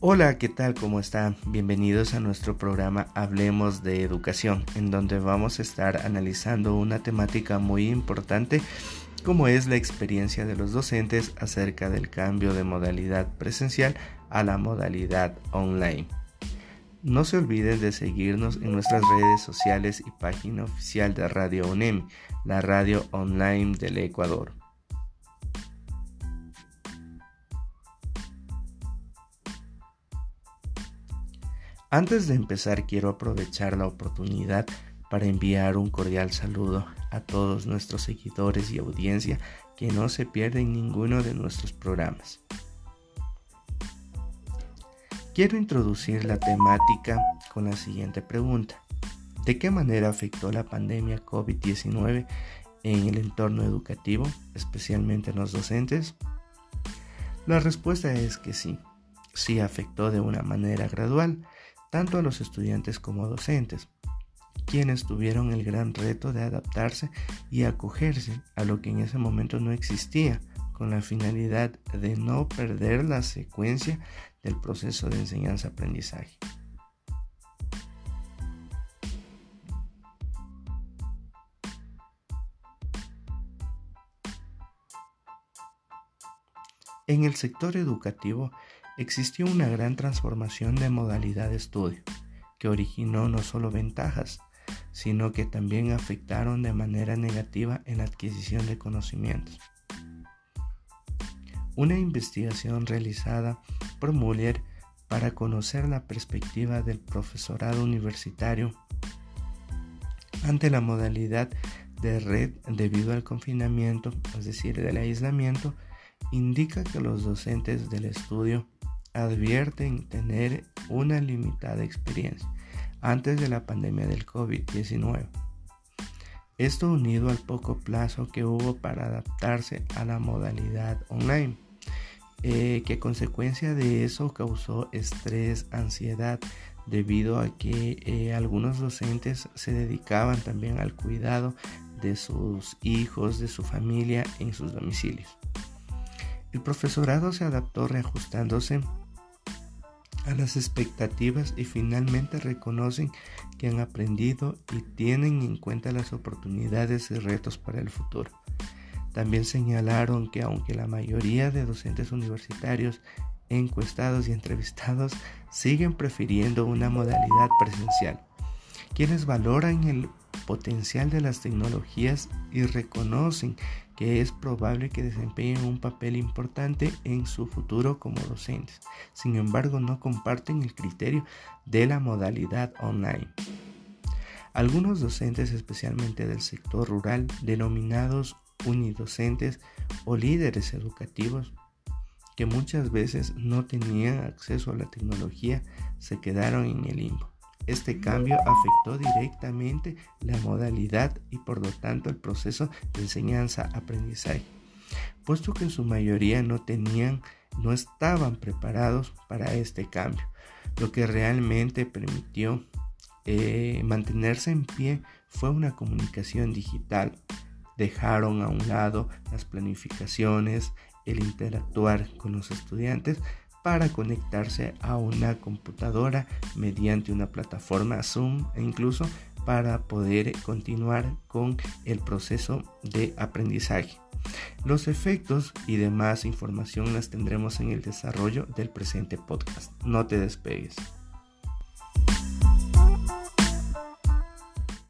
Hola, ¿qué tal? ¿Cómo están? Bienvenidos a nuestro programa Hablemos de Educación, en donde vamos a estar analizando una temática muy importante como es la experiencia de los docentes acerca del cambio de modalidad presencial a la modalidad online. No se olviden de seguirnos en nuestras redes sociales y página oficial de Radio UNEM, la radio online del Ecuador. Antes de empezar quiero aprovechar la oportunidad para enviar un cordial saludo a todos nuestros seguidores y audiencia que no se pierden ninguno de nuestros programas. Quiero introducir la temática con la siguiente pregunta. ¿De qué manera afectó la pandemia COVID-19 en el entorno educativo, especialmente en los docentes? La respuesta es que sí, sí afectó de una manera gradual tanto a los estudiantes como docentes, quienes tuvieron el gran reto de adaptarse y acogerse a lo que en ese momento no existía, con la finalidad de no perder la secuencia del proceso de enseñanza-aprendizaje. En el sector educativo, existió una gran transformación de modalidad de estudio, que originó no solo ventajas, sino que también afectaron de manera negativa en la adquisición de conocimientos. Una investigación realizada por Muller para conocer la perspectiva del profesorado universitario ante la modalidad de red debido al confinamiento, es decir, del aislamiento, indica que los docentes del estudio advierten tener una limitada experiencia antes de la pandemia del COVID-19. Esto unido al poco plazo que hubo para adaptarse a la modalidad online, eh, que consecuencia de eso causó estrés, ansiedad, debido a que eh, algunos docentes se dedicaban también al cuidado de sus hijos, de su familia en sus domicilios. El profesorado se adaptó reajustándose a las expectativas y finalmente reconocen que han aprendido y tienen en cuenta las oportunidades y retos para el futuro. También señalaron que aunque la mayoría de docentes universitarios encuestados y entrevistados siguen prefiriendo una modalidad presencial, quienes valoran el potencial de las tecnologías y reconocen que es probable que desempeñen un papel importante en su futuro como docentes. Sin embargo, no comparten el criterio de la modalidad online. Algunos docentes, especialmente del sector rural, denominados unidocentes o líderes educativos, que muchas veces no tenían acceso a la tecnología, se quedaron en el limbo. Este cambio afectó directamente la modalidad y por lo tanto el proceso de enseñanza-aprendizaje, puesto que en su mayoría no tenían, no estaban preparados para este cambio, lo que realmente permitió eh, mantenerse en pie fue una comunicación digital. Dejaron a un lado las planificaciones, el interactuar con los estudiantes para conectarse a una computadora mediante una plataforma Zoom e incluso para poder continuar con el proceso de aprendizaje. Los efectos y demás información las tendremos en el desarrollo del presente podcast. No te despegues.